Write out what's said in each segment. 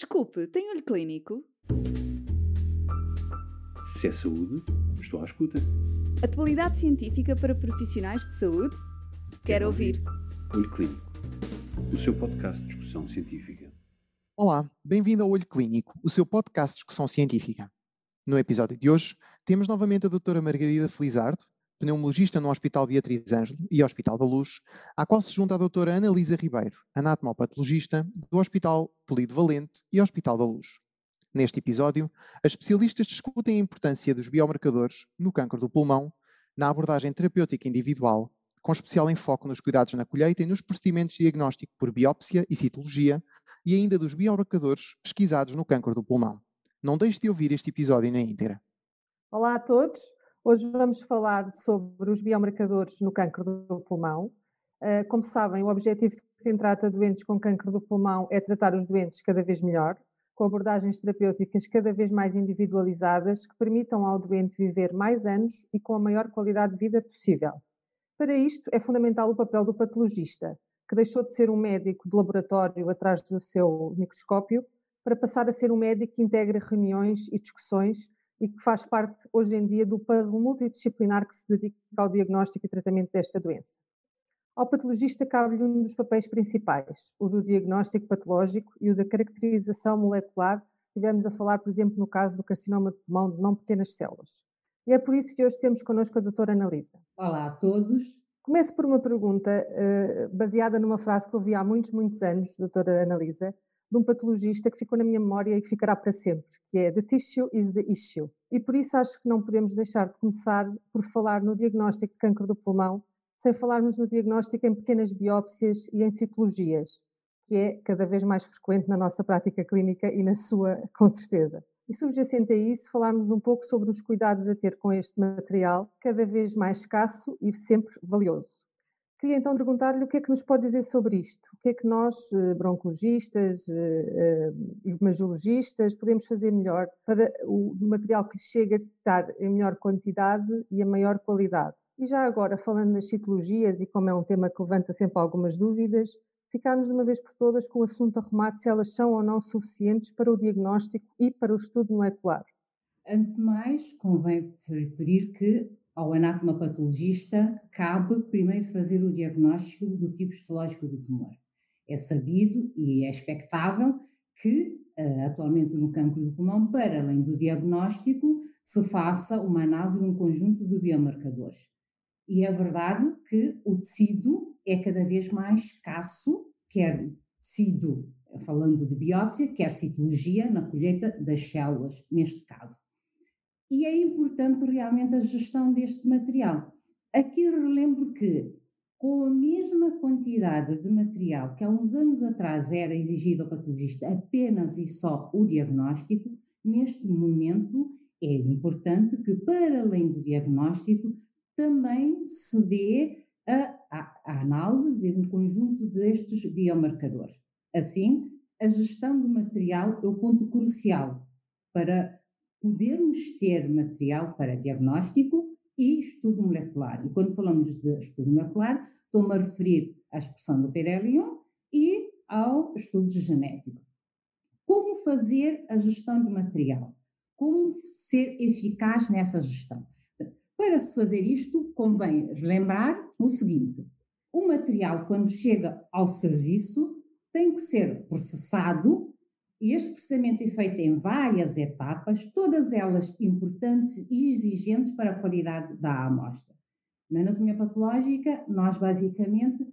Desculpe, tem olho clínico? Se é saúde, estou à escuta. Atualidade científica para profissionais de saúde? Quero ouvir. Olho Clínico, o seu podcast de discussão científica. Olá, bem-vindo ao Olho Clínico, o seu podcast de discussão científica. No episódio de hoje, temos novamente a doutora Margarida Felizardo, pneumologista no Hospital Beatriz Ângelo e Hospital da Luz, à qual se junta a doutora Ana Lisa Ribeiro, anatomopatologista do Hospital Polido Valente e Hospital da Luz. Neste episódio, as especialistas discutem a importância dos biomarcadores no câncer do pulmão, na abordagem terapêutica individual, com especial enfoque nos cuidados na colheita e nos procedimentos de diagnóstico por biópsia e citologia, e ainda dos biomarcadores pesquisados no câncer do pulmão. Não deixe de ouvir este episódio na íntegra. Olá a todos. Hoje vamos falar sobre os biomarcadores no câncer do pulmão. Uh, como sabem, o objetivo de quem trata doentes com câncer do pulmão é tratar os doentes cada vez melhor, com abordagens terapêuticas cada vez mais individualizadas que permitam ao doente viver mais anos e com a maior qualidade de vida possível. Para isto é fundamental o papel do patologista, que deixou de ser um médico de laboratório atrás do seu microscópio para passar a ser um médico que integra reuniões e discussões e que faz parte hoje em dia do puzzle multidisciplinar que se dedica ao diagnóstico e tratamento desta doença. Ao patologista cabe-lhe um dos papéis principais, o do diagnóstico patológico e o da caracterização molecular. Estivemos a falar, por exemplo, no caso do carcinoma de pulmão de não pequenas células. E é por isso que hoje temos connosco a doutora Analisa. Olá a todos. Começo por uma pergunta uh, baseada numa frase que ouvi há muitos, muitos anos, doutora Analisa, de um patologista que ficou na minha memória e que ficará para sempre, que é The Tissue is the Issue. E por isso acho que não podemos deixar de começar por falar no diagnóstico de câncer do pulmão, sem falarmos no diagnóstico em pequenas biópsias e em citologias, que é cada vez mais frequente na nossa prática clínica e na sua, com certeza. E subjacente a isso, falarmos um pouco sobre os cuidados a ter com este material, cada vez mais escasso e sempre valioso. Queria então perguntar-lhe o que é que nos pode dizer sobre isto. O que é que nós, eh, broncologistas, imagiologistas, eh, eh, podemos fazer melhor para o material que chega estar em melhor quantidade e a maior qualidade? E já agora, falando nas citologias, e como é um tema que levanta sempre algumas dúvidas, ficarmos de uma vez por todas com o assunto arrumado se elas são ou não suficientes para o diagnóstico e para o estudo molecular. Antes de mais, convém referir que ao anatomopatologista cabe primeiro fazer o diagnóstico do tipo histológico do tumor. É sabido e é expectável que, eh, atualmente no cancro do pulmão, para além do diagnóstico, se faça uma análise de um conjunto de biomarcadores. E é verdade que o tecido é cada vez mais escasso, quer tecido, falando de biópsia, quer citologia na colheita das células, neste caso e é importante realmente a gestão deste material. Aqui relembro que, com a mesma quantidade de material que há uns anos atrás era exigido ao patologista apenas e só o diagnóstico, neste momento é importante que, para além do diagnóstico, também se dê a, a, a análise de um conjunto destes biomarcadores. Assim, a gestão do material é o ponto crucial para podermos ter material para diagnóstico e estudo molecular. E quando falamos de estudo molecular, estou-me a referir à expressão do perelion e ao estudo genético. Como fazer a gestão do material? Como ser eficaz nessa gestão? Para se fazer isto, convém lembrar o seguinte: o material, quando chega ao serviço, tem que ser processado e este processamento é feito em várias etapas, todas elas importantes e exigentes para a qualidade da amostra. Na anatomia patológica, nós basicamente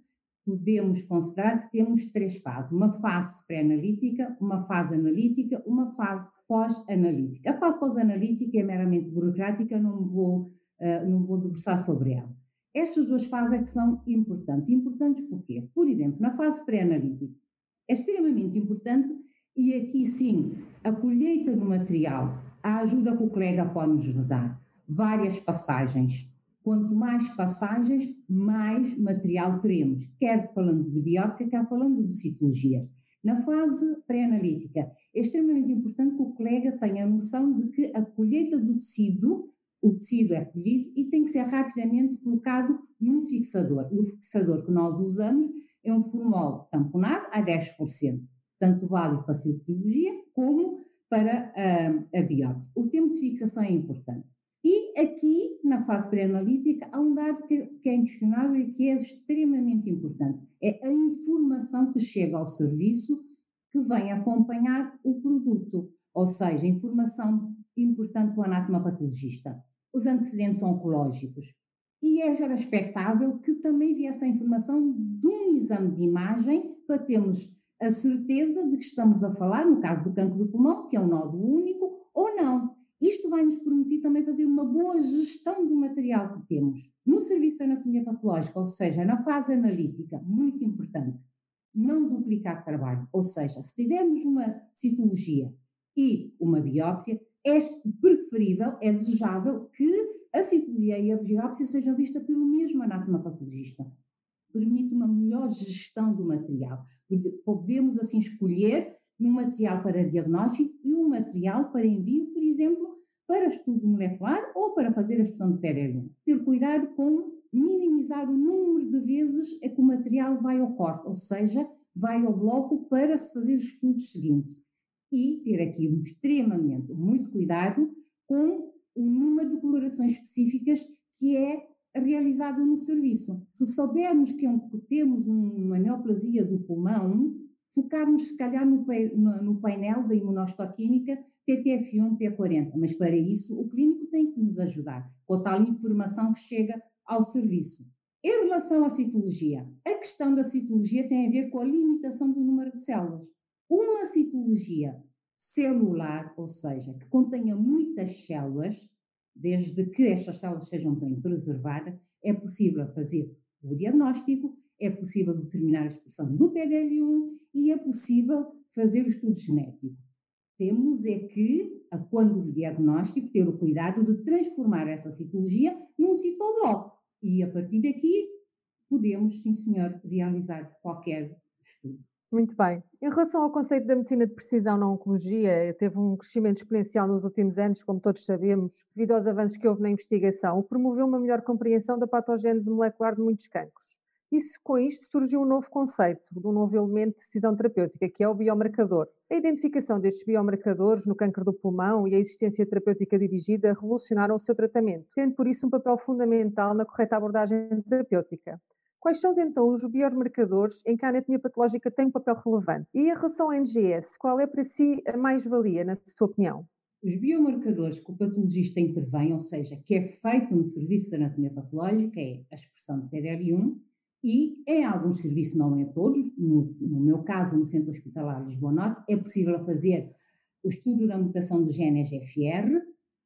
podemos considerar que temos três fases: uma fase pré-analítica, uma fase analítica, uma fase pós-analítica. A fase pós-analítica é meramente burocrática, não vou, uh, não vou debruçar sobre ela. Estas duas fases é que são importantes. Importantes porquê? Por exemplo, na fase pré-analítica, é extremamente importante e aqui sim, a colheita do material, a ajuda que o colega pode nos dar, várias passagens. Quanto mais passagens, mais material teremos, quer falando de biópsia, quer falando de citologia. Na fase pré-analítica, é extremamente importante que o colega tenha a noção de que a colheita do tecido, o tecido é colhido e tem que ser rapidamente colocado num fixador. E o fixador que nós usamos é um formol tamponado a 10%. Tanto válido para a citologia como para a, a biópsia. O tempo de fixação é importante. E aqui, na fase pré-analítica, há um dado que, que é inquestionável e que é extremamente importante. É a informação que chega ao serviço que vem acompanhar o produto, ou seja, informação importante para o anatomopatologista, os antecedentes oncológicos. E é já expectável que também viesse a informação de um exame de imagem para termos a certeza de que estamos a falar, no caso do cancro do pulmão, que é um nódulo único, ou não. Isto vai nos permitir também fazer uma boa gestão do material que temos. No serviço de anatomia patológica, ou seja, na fase analítica, muito importante, não duplicar trabalho. Ou seja, se tivermos uma citologia e uma biópsia, é preferível, é desejável que a citologia e a biópsia sejam vistas pelo mesmo anatomopatologista. Permite uma melhor gestão do material. Podemos assim escolher um material para diagnóstico e um material para envio, por exemplo, para estudo molecular ou para fazer a expressão de PRL1. Ter cuidado com minimizar o número de vezes a que o material vai ao corte, ou seja, vai ao bloco para se fazer os estudos seguintes. E ter aqui extremamente muito cuidado com o número de colorações específicas que é realizado no serviço. Se soubermos que é temos uma neoplasia do pulmão, focarmos se calhar no, painel da imunostoquímica TTF1 P40, mas para isso o clínico tem que nos ajudar com a tal informação que chega ao serviço. Em relação à citologia, a questão da citologia tem a ver com a limitação do número de células. Uma citologia celular, ou seja, que contenha muitas células, desde que estas células sejam bem preservadas, é possível fazer o diagnóstico, é possível determinar a expressão do PDL1 e é possível fazer o estudo genético. Temos é que, quando o diagnóstico, ter o cuidado de transformar essa citologia num citobloco e a partir daqui podemos, sim senhor, realizar qualquer estudo. Muito bem. Em relação ao conceito da medicina de precisão na oncologia, teve um crescimento exponencial nos últimos anos, como todos sabemos, devido aos avanços que houve na investigação, promoveu uma melhor compreensão da patogênese molecular de muitos cancros. Isso, com isto surgiu um novo conceito, um novo elemento de decisão terapêutica, que é o biomarcador. A identificação destes biomarcadores no câncer do pulmão e a existência terapêutica dirigida revolucionaram o seu tratamento, tendo por isso um papel fundamental na correta abordagem terapêutica. Quais são então os biomarcadores em que a anatomia patológica tem um papel relevante? E em relação à NGS, qual é para si a mais-valia, na sua opinião? Os biomarcadores que o patologista intervém, ou seja, que é feito no serviço de anatomia patológica, é a expressão de PDL1, e em alguns serviços, não em todos, no, no meu caso, no Centro Hospitalar Lisboa Norte, é possível fazer o estudo da mutação dos genes FR,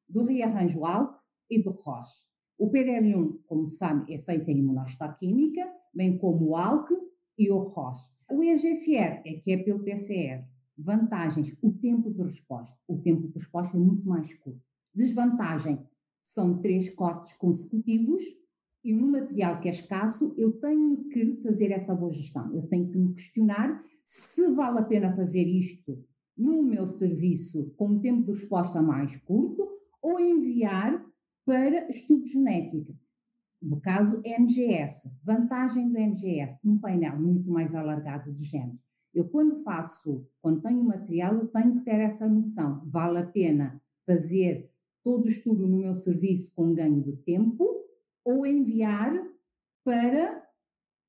do rearranjo alto e do ROS. O PDL1, como sabe, é feito em imunohistoquímica, bem como o ALK e o ROS. O EGFR é que é pelo PCR. Vantagens, o tempo de resposta. O tempo de resposta é muito mais curto. Desvantagem, são três cortes consecutivos e no material que é escasso, eu tenho que fazer essa boa gestão. Eu tenho que me questionar se vale a pena fazer isto no meu serviço com um tempo de resposta mais curto ou enviar para estudo genético. No caso, NGS. Vantagem do NGS, um painel muito mais alargado de genes. Eu, quando faço, quando tenho material, eu tenho que ter essa noção. Vale a pena fazer todo o estudo no meu serviço com ganho de tempo ou enviar para,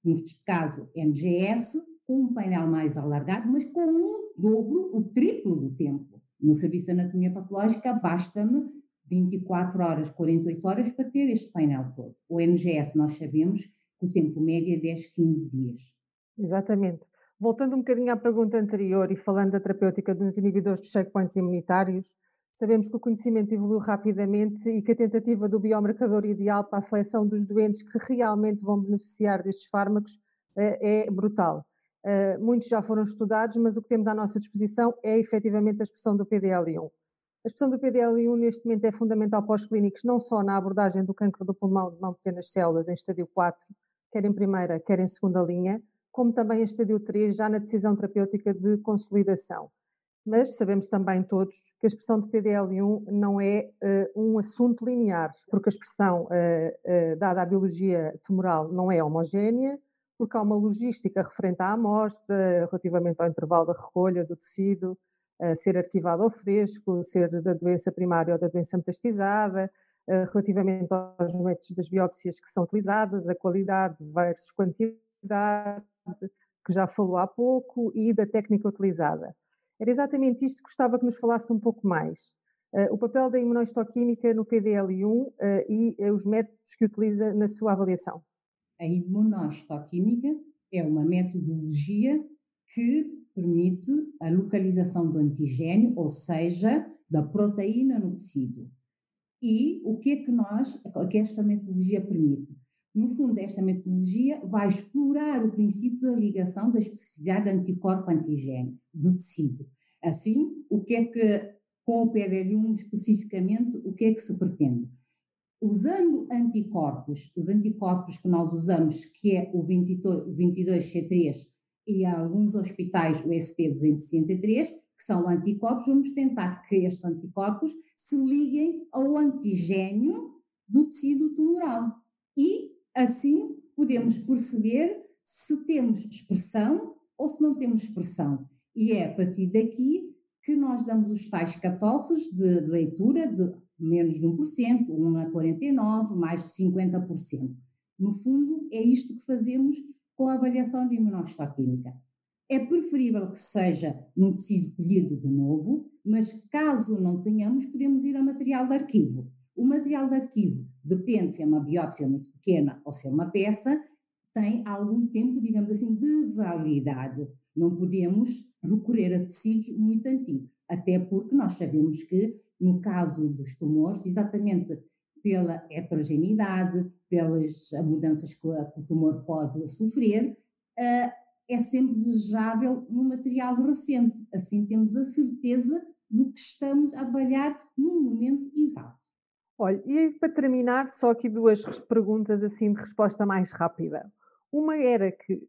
neste caso, NGS, com um painel mais alargado, mas com o dobro, o triplo do tempo. No serviço de anatomia patológica, basta-me 24 horas, 48 horas para ter este painel todo. O NGS, nós sabemos que o tempo médio é 10, 15 dias. Exatamente. Voltando um bocadinho à pergunta anterior e falando da terapêutica dos inibidores dos checkpoints imunitários, Sabemos que o conhecimento evoluiu rapidamente e que a tentativa do biomarcador ideal para a seleção dos doentes que realmente vão beneficiar destes fármacos eh, é brutal. Eh, muitos já foram estudados, mas o que temos à nossa disposição é efetivamente a expressão do PDL1. A expressão do PDL1 neste momento é fundamental para os clínicos, não só na abordagem do cancro do pulmão de não pequenas células em estádio 4, quer em primeira, quer em segunda linha, como também em estádio 3, já na decisão terapêutica de consolidação. Mas sabemos também todos que a expressão de PDL1 não é uh, um assunto linear, porque a expressão uh, uh, dada à biologia tumoral não é homogénea, porque há uma logística referente à amostra, relativamente ao intervalo da recolha do tecido, ser arquivado ao fresco, ser da doença primária ou da doença metastizada, relativamente aos métodos das biópsias que são utilizadas, a qualidade versus quantidade, que já falou há pouco, e da técnica utilizada. Era exatamente isto que gostava que nos falasse um pouco mais. o papel da imunohistoquímica no PDL1 e os métodos que utiliza na sua avaliação. A imunohistoquímica é uma metodologia que permite a localização do antigênio, ou seja, da proteína no tecido. E o que é que nós, que esta metodologia permite? No fundo, esta metodologia vai explorar o princípio da ligação da especificidade anticorpo-antigênio do tecido. Assim, o que é que, com o PDL1 especificamente, o que é que se pretende? Usando anticorpos, os anticorpos que nós usamos, que é o 22C3 e alguns hospitais o SP263, que são anticorpos, vamos tentar que estes anticorpos se liguem ao antigênio do tecido tumoral. E, assim, podemos perceber se temos expressão ou se não temos expressão. E é a partir daqui que nós damos os tais catófos de leitura de menos de 1%, 1 a 49%, mais de 50%. No fundo, é isto que fazemos com a avaliação de imunohistoquímica. É preferível que seja num tecido colhido de novo, mas caso não tenhamos, podemos ir ao material de arquivo. O material de arquivo depende se é uma biópsia muito pequena ou se é uma peça, tem algum tempo, digamos assim, de validade. Não podemos recorrer a tecidos muito antigos, até porque nós sabemos que, no caso dos tumores, exatamente pela heterogeneidade, pelas mudanças que o tumor pode sofrer, uh, é sempre desejável no material recente. Assim temos a certeza do que estamos a avaliar no momento exato. Olha, e para terminar, só aqui duas perguntas assim de resposta mais rápida. Uma era que,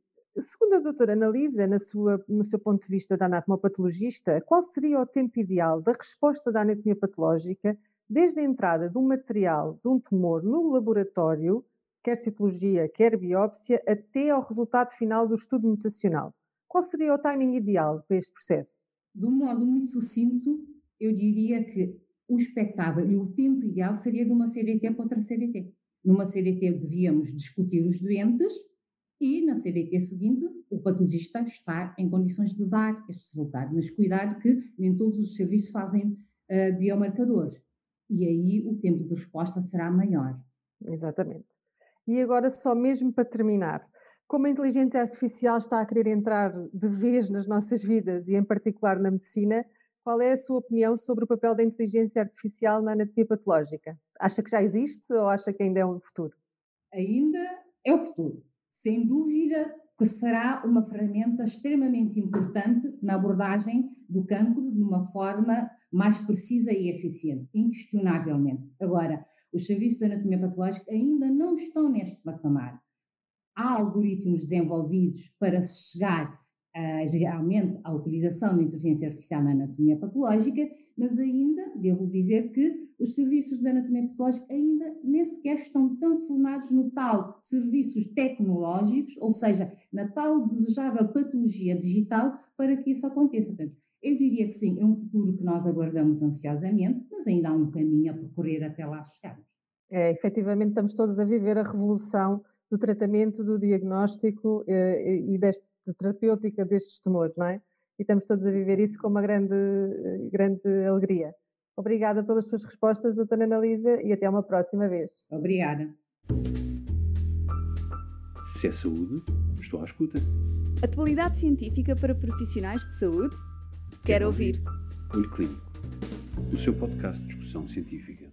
segundo a doutora Analisa, na sua, no seu ponto de vista da anatomopatologista, qual seria o tempo ideal da resposta da anatomia patológica desde a entrada de um material de um tumor no laboratório quer citologia, quer biópsia, até ao resultado final do estudo mutacional. Qual seria o timing ideal para este processo? De um modo muito sucinto, eu diria que o expectável e o tempo ideal seria de uma CDT para outra CDT. Numa CDT devíamos discutir os doentes e na CDT seguinte o patologista está em condições de dar este resultado. Mas cuidado que nem todos os serviços fazem uh, biomarcadores e aí o tempo de resposta será maior. Exatamente. E agora, só mesmo para terminar, como a inteligência artificial está a querer entrar de vez nas nossas vidas e, em particular, na medicina, qual é a sua opinião sobre o papel da inteligência artificial na anatomia patológica? Acha que já existe ou acha que ainda é um futuro? Ainda é o futuro. Sem dúvida que será uma ferramenta extremamente importante na abordagem do cancro de uma forma mais precisa e eficiente, inquestionavelmente. Agora, os serviços de anatomia patológica ainda não estão neste patamar. Há algoritmos desenvolvidos para chegar uh, realmente à utilização da inteligência artificial na anatomia patológica, mas ainda, devo dizer que os serviços de anatomia patológica ainda nem sequer estão tão formados no tal serviços tecnológicos, ou seja, na tal desejável patologia digital para que isso aconteça. Portanto, eu diria que sim, é um futuro que nós aguardamos ansiosamente, mas ainda há um caminho a percorrer até lá chegarmos. É, efetivamente estamos todos a viver a revolução do tratamento, do diagnóstico eh, e desta terapêutica destes tumores, não é? E estamos todos a viver isso com uma grande, grande alegria. Obrigada pelas suas respostas, doutora Analisa, e até uma próxima vez. Obrigada. Se é saúde, estou à escuta. Atualidade científica para profissionais de saúde? Quero ouvir. Olho Clínico, o seu podcast de discussão científica.